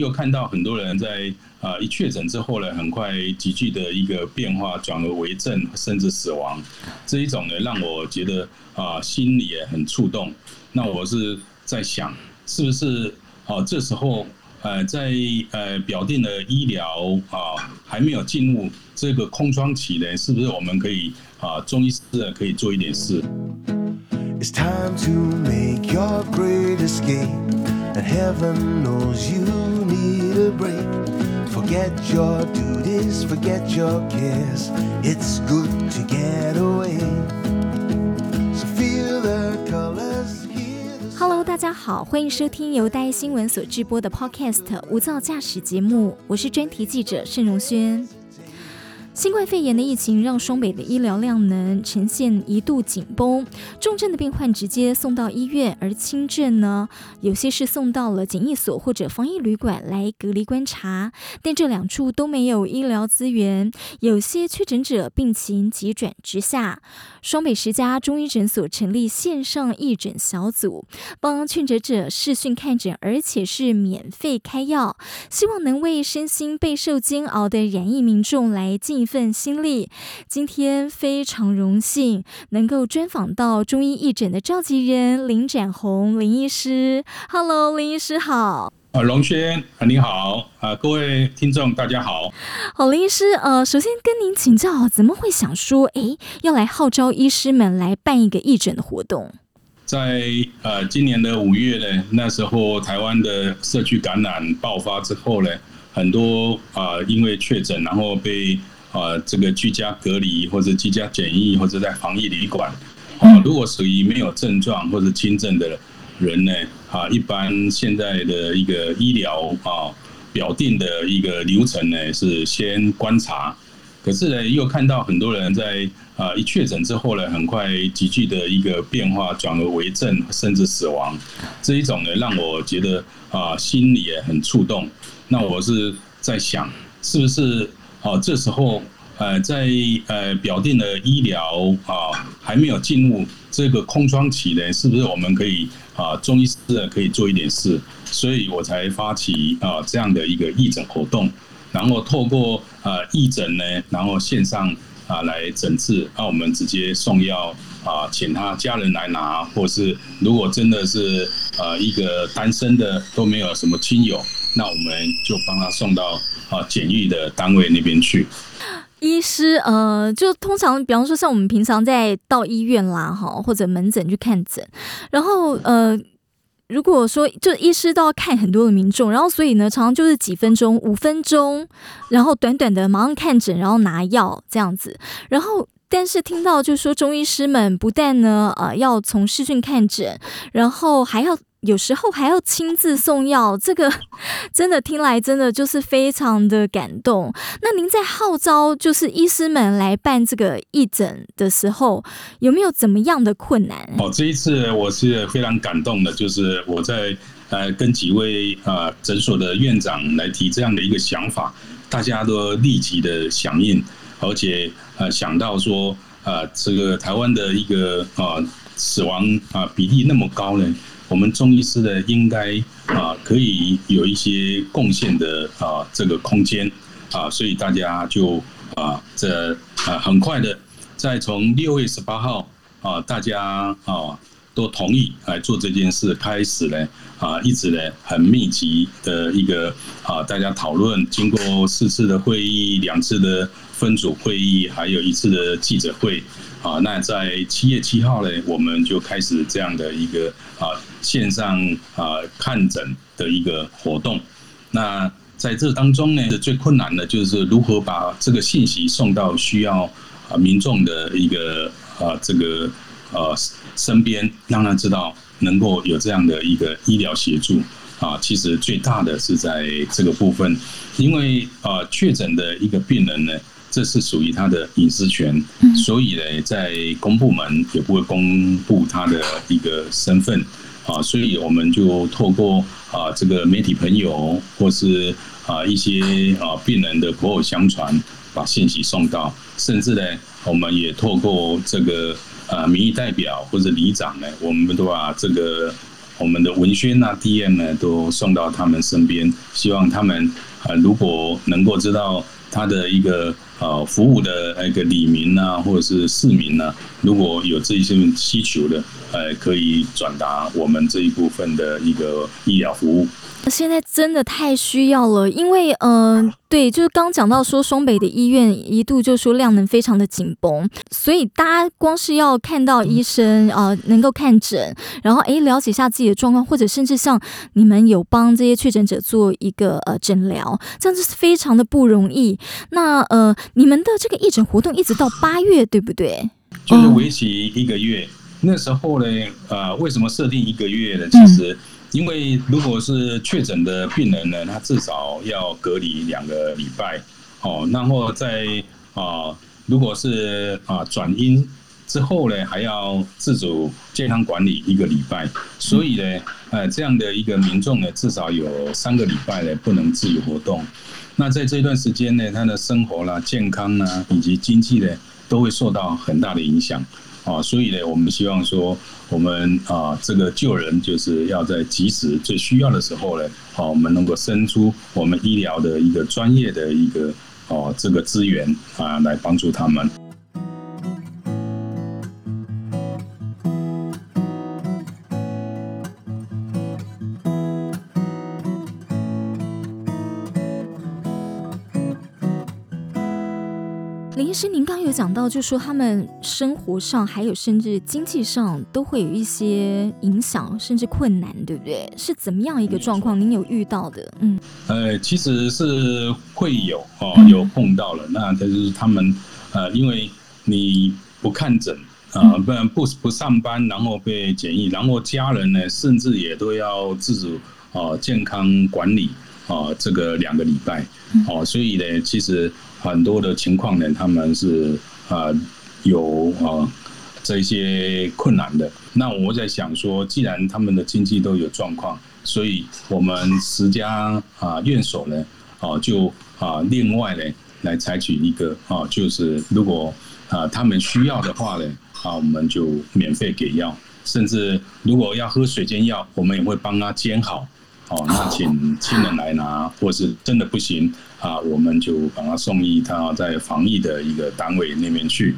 又看到很多人在啊一确诊之后呢，很快急剧的一个变化，转而为症，甚至死亡。这一种呢，让我觉得啊心里也很触动。那我是在想，是不是啊这时候呃在呃表定的医疗啊还没有进入这个空窗期呢，是不是我们可以啊中医师可以做一点事？and heaven knows you Hello，大家好欢迎收听由大新闻所直播的 podcast 无噪驾驶节目我是专题记者盛荣轩新冠肺炎的疫情让双北的医疗量能呈现一度紧绷，重症的病患直接送到医院，而轻症呢，有些是送到了检疫所或者防疫旅馆来隔离观察。但这两处都没有医疗资源，有些确诊者病情急转直下。双北十家中医诊所成立线上义诊小组，帮确诊者视讯看诊，而且是免费开药，希望能为身心备受煎熬的染疫民众来进份心力。今天非常荣幸能够专访到中医义诊的召集人林展宏林医师。Hello，林医师好。啊，龙轩，你好啊，各位听众，大家好。好，林医师，呃，首先跟您请教，怎么会想说，哎，要来号召医师们来办一个义诊的活动？在呃今年的五月呢，那时候台湾的社区感染爆发之后呢，很多啊因为确诊，然后被啊这个居家隔离，或者居家检疫，或者在防疫旅馆啊，如果属于没有症状或者轻症的人呢？啊，一般现在的一个医疗啊表定的一个流程呢，是先观察，可是呢，又看到很多人在啊一确诊之后呢，很快急剧的一个变化，转而为症，甚至死亡。这一种呢，让我觉得啊心里也很触动。那我是在想，是不是啊这时候呃在呃表定的医疗啊还没有进入这个空窗期呢，是不是我们可以？啊，中医师可以做一点事，所以我才发起啊这样的一个义诊活动，然后透过啊义诊呢，然后线上啊来诊治，那我们直接送药啊，请他家人来拿，或是如果真的是呃一个单身的都没有什么亲友，那我们就帮他送到啊检疫的单位那边去。医师，呃，就通常，比方说，像我们平常在到医院啦，哈，或者门诊去看诊，然后，呃，如果说，就医师都要看很多的民众，然后，所以呢，常常就是几分钟、五分钟，然后短短的马上看诊，然后拿药这样子，然后，但是听到就是说，中医师们不但呢，呃，要从视讯看诊，然后还要。有时候还要亲自送药，这个 真的听来真的就是非常的感动。那您在号召就是医师们来办这个义诊的时候，有没有怎么样的困难？哦，这一次我是非常感动的，就是我在呃跟几位呃诊所的院长来提这样的一个想法，大家都立即的响应，而且呃想到说呃这个台湾的一个啊死亡啊比例那么高呢。我们中医师呢，应该啊可以有一些贡献的啊这个空间啊，所以大家就啊这啊很快的，在从六月十八号啊，大家啊都同意来做这件事开始呢啊，一直呢很密集的一个啊大家讨论，经过四次的会议、两次的分组会议，还有一次的记者会啊，那在七月七号呢，我们就开始这样的一个啊。线上啊看诊的一个活动，那在这当中呢，最困难的就是如何把这个信息送到需要啊民众的一个啊这个呃身边，让他知道能够有这样的一个医疗协助啊。其实最大的是在这个部分，因为啊确诊的一个病人呢，这是属于他的隐私权，所以呢，在公部门也不会公布他的一个身份。啊，所以我们就透过啊这个媒体朋友，或是啊一些啊病人的口口相传，把信息送到，甚至呢，我们也透过这个呃民意代表或者里长呢，我们都把这个我们的文轩啊、DM 呢，都送到他们身边，希望他们啊，如果能够知道他的一个呃服务的那个里民啊，或者是市民呢，如果有这一些需求的，呃，可以转达我们这一部分的一个医疗服务。现在真的太需要了，因为嗯，对，就是刚讲到说双北的医院一度就说量能非常的紧绷，所以大家光是要看到医生啊，能够看诊，然后诶了解一下自己的状况，或者甚至像你们有帮这些确诊者做一个呃诊疗，这样子是非常的不容易。那呃，你们的这个义诊活动一直到 八月，对不对？就是为期一个月。那时候呢，呃，为什么设定一个月呢？其实。因为如果是确诊的病人呢，他至少要隔离两个礼拜，哦，然后在啊，如果是啊转阴之后呢，还要自主健康管理一个礼拜，所以呢，呃，这样的一个民众呢，至少有三个礼拜呢不能自由活动。那在这段时间呢，他的生活啦、健康啊以及经济呢，都会受到很大的影响。啊，所以呢，我们希望说，我们啊，这个救人就是要在及时最需要的时候呢，啊，我们能够伸出我们医疗的一个专业的一个哦这个资源啊，来帮助他们。师，您刚刚有讲到，就说他们生活上还有甚至经济上都会有一些影响，甚至困难，对不对？是怎么样一个状况？您有遇到的？嗯，呃，其实是会有哦，有碰到了。那就是他们呃，因为你不看诊啊，不然不不上班，然后被检疫，然后家人呢，甚至也都要自主啊健康管理啊，这个两个礼拜哦，所以呢，其实。很多的情况呢，他们是啊有啊这些困难的。那我在想说，既然他们的经济都有状况，所以我们十家啊院所呢，啊就啊另外呢来采取一个啊，就是如果啊他们需要的话呢，啊我们就免费给药，甚至如果要喝水煎药，我们也会帮他煎好。哦，那请亲人来拿，或是真的不行啊，我们就把他送医，他在防疫的一个单位那边去。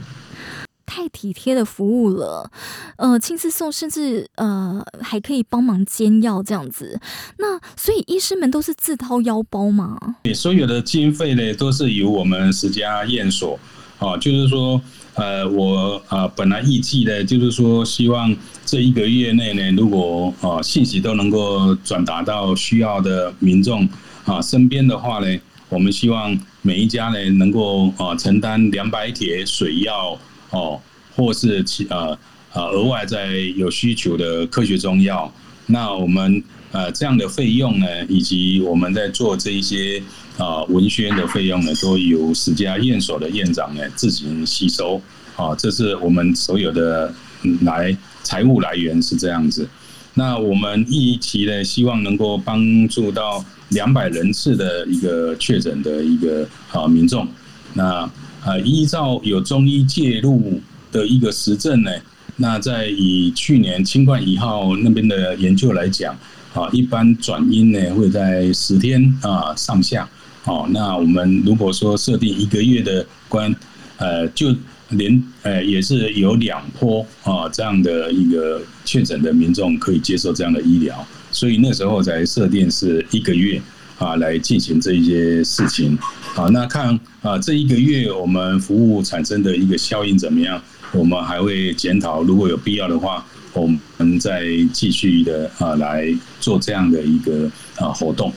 太体贴的服务了，呃，亲自送，甚至呃还可以帮忙煎药这样子。那所以医师们都是自掏腰包吗？对，所有的经费呢都是由我们十家验所，啊，就是说。呃，我啊，本来预计的，就是说，希望这一个月内呢，如果啊信息都能够转达到需要的民众啊身边的话呢，我们希望每一家呢能够啊承担两百帖水药哦，或是其呃呃额外在有需求的科学中药，那我们呃这样的费用呢，以及我们在做这一些。啊，文宣的费用呢，都由十家院所的院长呢自行吸收。啊，这是我们所有的来财务来源是这样子。那我们一期呢，希望能够帮助到两百人次的一个确诊的一个啊民众。那啊，依照有中医介入的一个实证呢，那在以去年新冠一号那边的研究来讲，啊，一般转阴呢会在十天啊上下。哦，那我们如果说设定一个月的关，呃，就连呃也是有两波啊这样的一个确诊的民众可以接受这样的医疗，所以那时候才设定是一个月啊来进行这一些事情。好，那看啊这一个月我们服务产生的一个效应怎么样？我们还会检讨，如果有必要的话，我们再继续的啊来做这样的一个啊活动。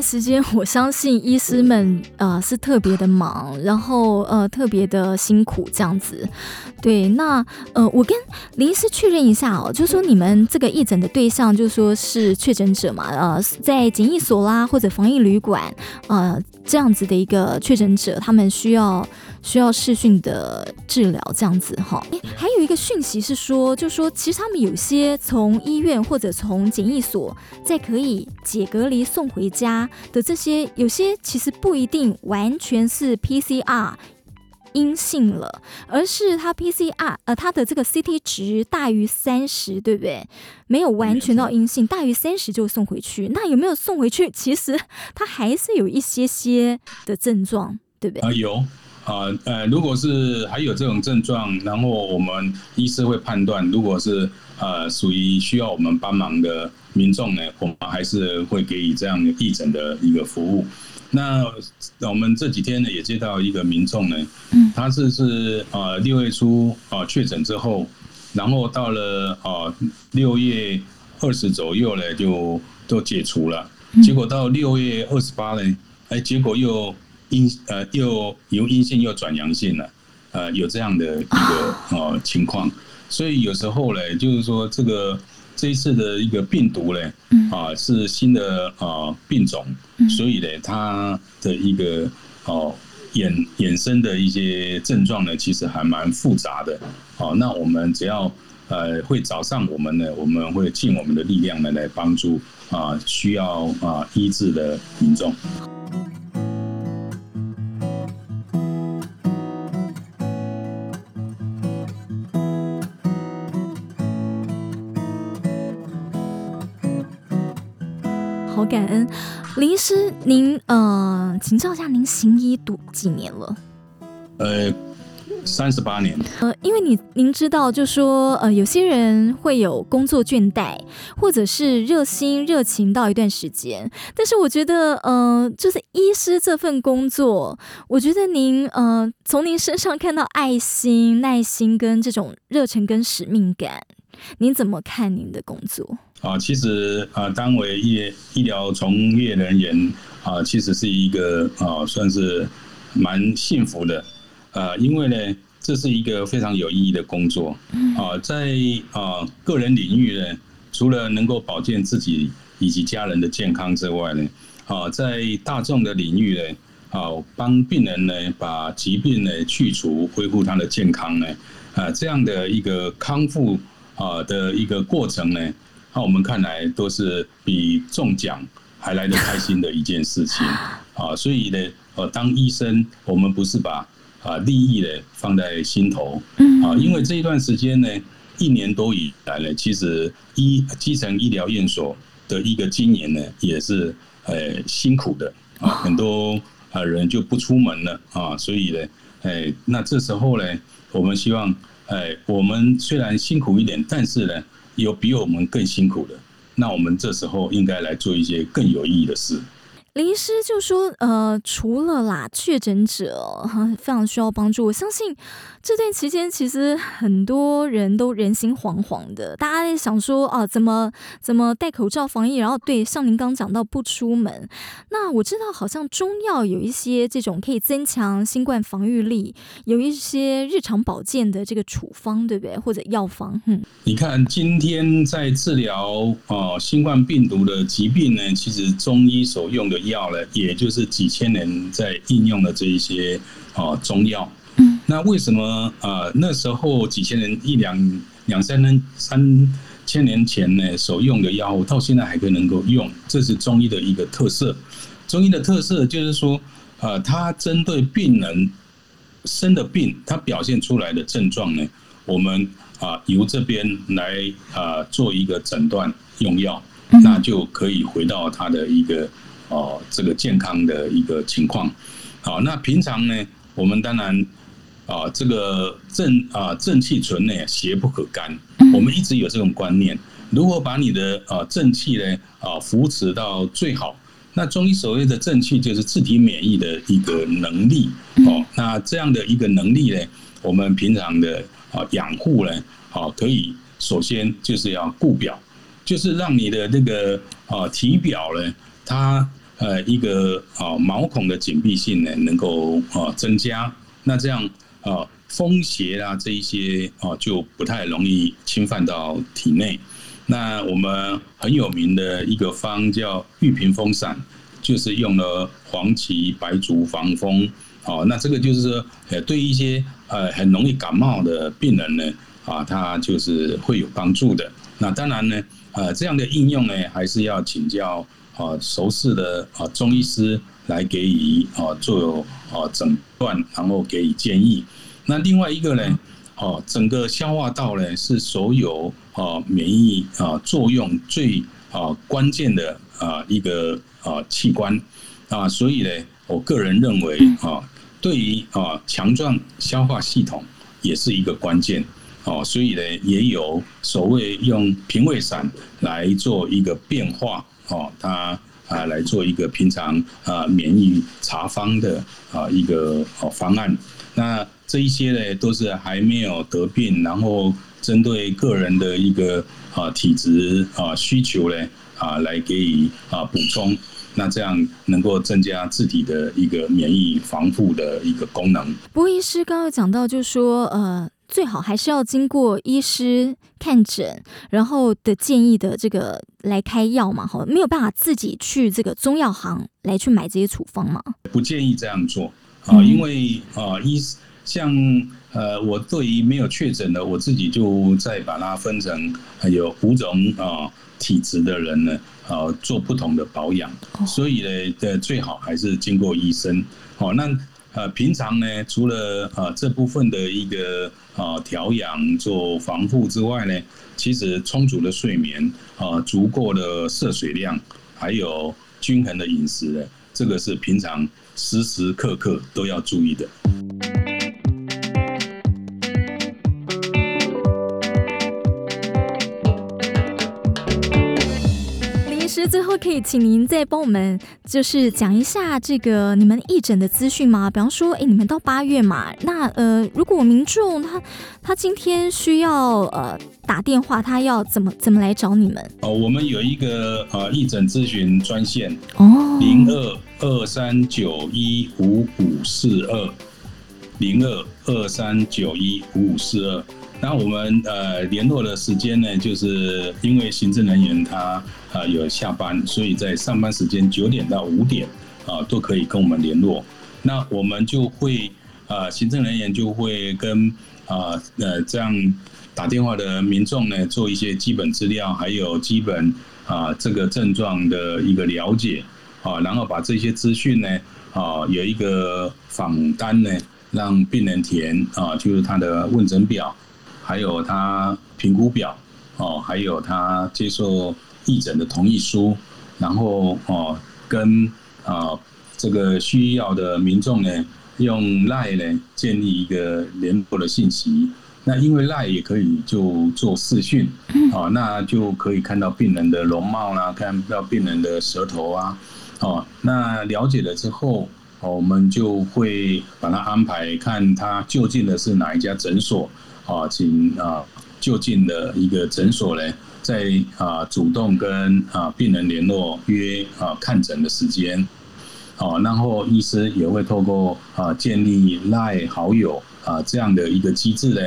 时间，我相信医师们呃是特别的忙，然后呃特别的辛苦这样子。对，那呃我跟林医师确认一下哦，就说你们这个义诊的对象，就说是确诊者嘛，呃在检疫所啦或者防疫旅馆呃这样子的一个确诊者，他们需要。需要视讯的治疗这样子哈，还有一个讯息是说，就说其实他们有些从医院或者从检疫所，在可以解隔离送回家，的这些，有些其实不一定完全是 PCR 阴性了，而是它 PCR 呃它的这个 CT 值大于三十，对不对？没有完全到阴性，大于三十就送回去。那有没有送回去？其实它还是有一些些的症状，对不对？啊，有啊，呃，如果是还有这种症状，然后我们医师会判断，如果是呃属于需要我们帮忙的民众呢，我们还是会给予这样的义诊的一个服务。那我们这几天呢，也接到一个民众呢，他是是呃六月初啊确诊之后，然后到了啊六月二十左右呢，就都解除了，结果到六月二十八呢，哎，结果又阴呃又由阴性又转阳性了，呃，有这样的一个呃情况，所以有时候呢，就是说这个。这一次的一个病毒呢，啊是新的啊病种，所以呢，它的一个哦衍衍生的一些症状呢，其实还蛮复杂的。好，那我们只要呃会找上我们呢，我们会尽我们的力量呢来帮助啊需要啊医治的民众。感恩林医师，您呃，请教一下，您行医读几年了？呃，三十八年。呃，因为你您知道，就说呃，有些人会有工作倦怠，或者是热心热情到一段时间，但是我觉得，呃，就是医师这份工作，我觉得您呃，从您身上看到爱心、耐心跟这种热忱跟使命感，您怎么看您的工作？啊，其实啊，当为医医疗从业人员啊，其实是一个啊，算是蛮幸福的啊，因为呢，这是一个非常有意义的工作啊，在啊个人领域呢，除了能够保健自己以及家人的健康之外呢，啊，在大众的领域呢，啊，帮病人呢把疾病呢去除，恢复他的健康呢，啊，这样的一个康复啊的一个过程呢。那我们看来都是比中奖还来得开心的一件事情 啊！所以呢，呃，当医生，我们不是把啊利益呢放在心头啊，因为这一段时间呢，一年多以来呢，其实医基层医疗院所的一个经营呢，也是呃辛苦的啊，很多啊人就不出门了啊，所以呢，哎，那这时候呢，我们希望，哎，我们虽然辛苦一点，但是呢。有比我们更辛苦的，那我们这时候应该来做一些更有意义的事。林医师就说：“呃，除了啦，确诊者非常需要帮助。我相信这段期间，其实很多人都人心惶惶的，大家在想说啊，怎么怎么戴口罩防疫？然后对，像您刚讲到不出门。那我知道，好像中药有一些这种可以增强新冠防御力，有一些日常保健的这个处方，对不对？或者药方？嗯，你看今天在治疗啊新冠病毒的疾病呢，其实中医所用的。药呢，也就是几千年在应用的这一些啊中药。嗯，那为什么啊那时候几千年一两两三年三千年前呢所用的药物，到现在还可以能够用？这是中医的一个特色。中医的特色就是说，呃，它针对病人生的病，它表现出来的症状呢，我们啊由这边来啊做一个诊断用药，那就可以回到他的一个。哦，这个健康的一个情况，好，那平常呢，我们当然啊，这个正啊正气存呢，邪不可干。我们一直有这种观念，如果把你的啊正气呢啊扶持到最好，那中医所谓的正气就是自体免疫的一个能力。哦，那这样的一个能力呢，我们平常的啊养护呢，啊可以首先就是要固表，就是让你的那个啊体表呢，它。呃，一个啊毛孔的紧闭性呢，能够啊增加，那这样啊风邪啊这一些啊就不太容易侵犯到体内。那我们很有名的一个方叫玉屏风散，就是用了黄芪、白术防风。哦，那这个就是说，呃，对一些呃很容易感冒的病人呢，啊，他就是会有帮助的。那当然呢，呃，这样的应用呢，还是要请教。啊熟识的啊中医师来给予啊做啊诊断，然后给予建议。那另外一个呢，哦，整个消化道呢是所有啊免疫啊作用最啊关键的啊一个啊器官啊，所以呢，我个人认为啊，对于啊强壮消化系统也是一个关键。哦，所以呢，也有所谓用平胃散来做一个变化，哦，它啊来做一个平常啊免疫查方的啊一个哦方案。那这一些呢，都是还没有得病，然后针对个人的一个啊体质啊需求呢啊来给予啊补充，那这样能够增加自体的一个免疫防护的一个功能。博医师刚刚讲到，就说呃。最好还是要经过医师看诊，然后的建议的这个来开药嘛，哈，没有办法自己去这个中药行来去买这些处方嘛？不建议这样做啊，因为啊，医像呃，我对于没有确诊的，我自己就再把它分成有五种啊体质的人呢，啊，做不同的保养，所以呢，的最好还是经过医生。好，那。呃，平常呢，除了呃这部分的一个呃调养做防护之外呢，其实充足的睡眠呃，足够的摄水量，还有均衡的饮食，这个是平常时时刻刻都要注意的。那最后可以请您再帮我们就是讲一下这个你们义诊的资讯吗？比方说，哎，你们到八月嘛，那呃，如果民众他他今天需要呃打电话，他要怎么怎么来找你们？哦，我们有一个呃义诊咨询专线哦，零二二三九一五五四二零二二三九一五五四二。那我们呃联络的时间呢，就是因为行政人员他啊有下班，所以在上班时间九点到五点啊都可以跟我们联络。那我们就会啊行政人员就会跟啊呃这样打电话的民众呢做一些基本资料，还有基本啊这个症状的一个了解啊，然后把这些资讯呢啊有一个访单呢让病人填啊，就是他的问诊表。还有他评估表哦，还有他接受义诊的同意书，然后哦跟啊这个需要的民众呢，用赖呢建立一个联络的信息。那因为赖也可以就做视讯，哦，那就可以看到病人的容貌啦，看到病人的舌头啊，哦，那了解了之后，我们就会把他安排看他就近的是哪一家诊所。啊，请啊就近的一个诊所呢，在啊主动跟啊病人联络约啊看诊的时间，哦，然后医师也会透过啊建立赖好友啊这样的一个机制呢，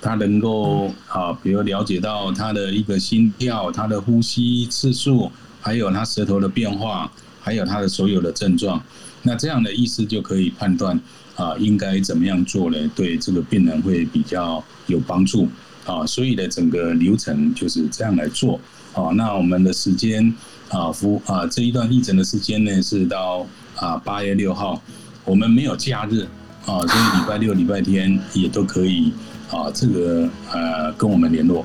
他能够啊比如了解到他的一个心跳、他的呼吸次数，还有他舌头的变化，还有他的所有的症状，那这样的医师就可以判断。啊，应该怎么样做呢？对这个病人会比较有帮助啊，所以呢，整个流程就是这样来做啊。那我们的时间啊，服啊这一段义诊的时间呢是到啊八月六号，我们没有假日啊，所以礼拜六、礼拜天也都可以啊，这个呃跟我们联络。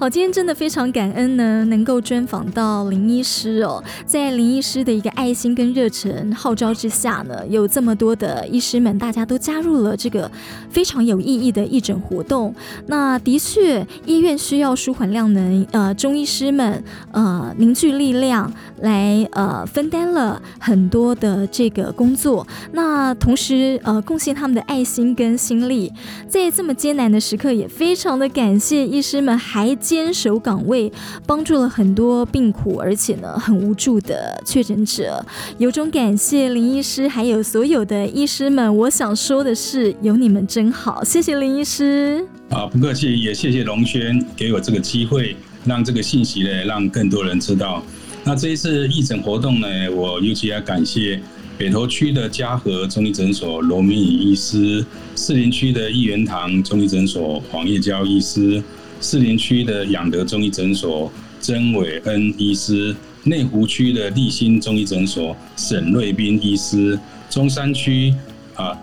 好，今天真的非常感恩呢，能够专访到林医师哦。在林医师的一个爱心跟热忱号召之下呢，有这么多的医师们，大家都加入了这个非常有意义的义诊活动。那的确，医院需要舒缓量能，呃，中医师们呃凝聚力量来呃分担了很多的这个工作。那同时呃贡献他们的爱心跟心力，在这么艰难的时刻，也非常的感谢医师们还。坚守岗位，帮助了很多病苦而且呢很无助的确诊者，由衷感谢林医师，还有所有的医师们。我想说的是，有你们真好，谢谢林医师。啊，不客气，也谢谢龙轩给我这个机会，让这个信息呢让更多人知道。那这一次义诊活动呢，我尤其要感谢北投区的嘉禾中医诊所罗明宇医师，士林区的益元堂中医诊所黄叶娇医师。士林区的养德中医诊所曾伟恩医师，内湖区的立新中医诊所沈瑞斌医师，中山区啊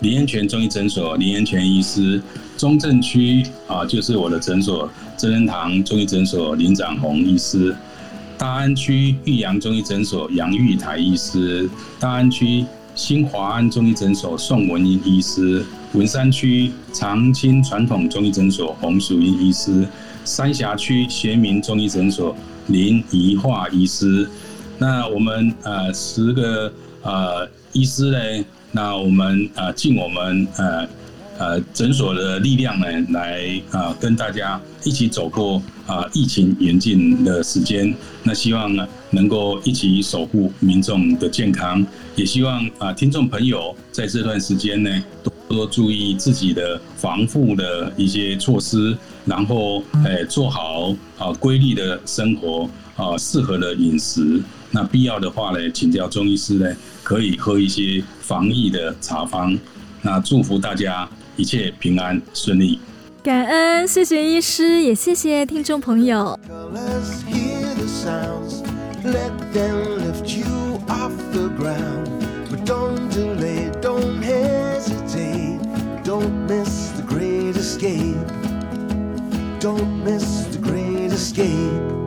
林彦泉中医诊所林彦泉医师，中正区啊就是我的诊所真仁堂中医诊所林长宏医师，大安区玉阳中医诊所杨玉台医师，大安区新华安中医诊所宋文英医师，文山区长青传统中医诊所洪淑英医师，三峡区学民中医诊所。林怡化医师，那我们呃十个呃医师呢，那我们呃尽我们呃呃诊所的力量呢，来啊跟大家一起走过啊疫情严峻的时间。那希望呢能够一起守护民众的健康，也希望啊听众朋友在这段时间呢多多注意自己的防护的一些措施。然后，诶，做好啊规律的生活啊，适合的饮食。那必要的话呢，请教中医师呢，可以喝一些防疫的茶方。那祝福大家一切平安顺利。感恩，谢谢医师，也谢谢听众朋友。don't miss the great escape.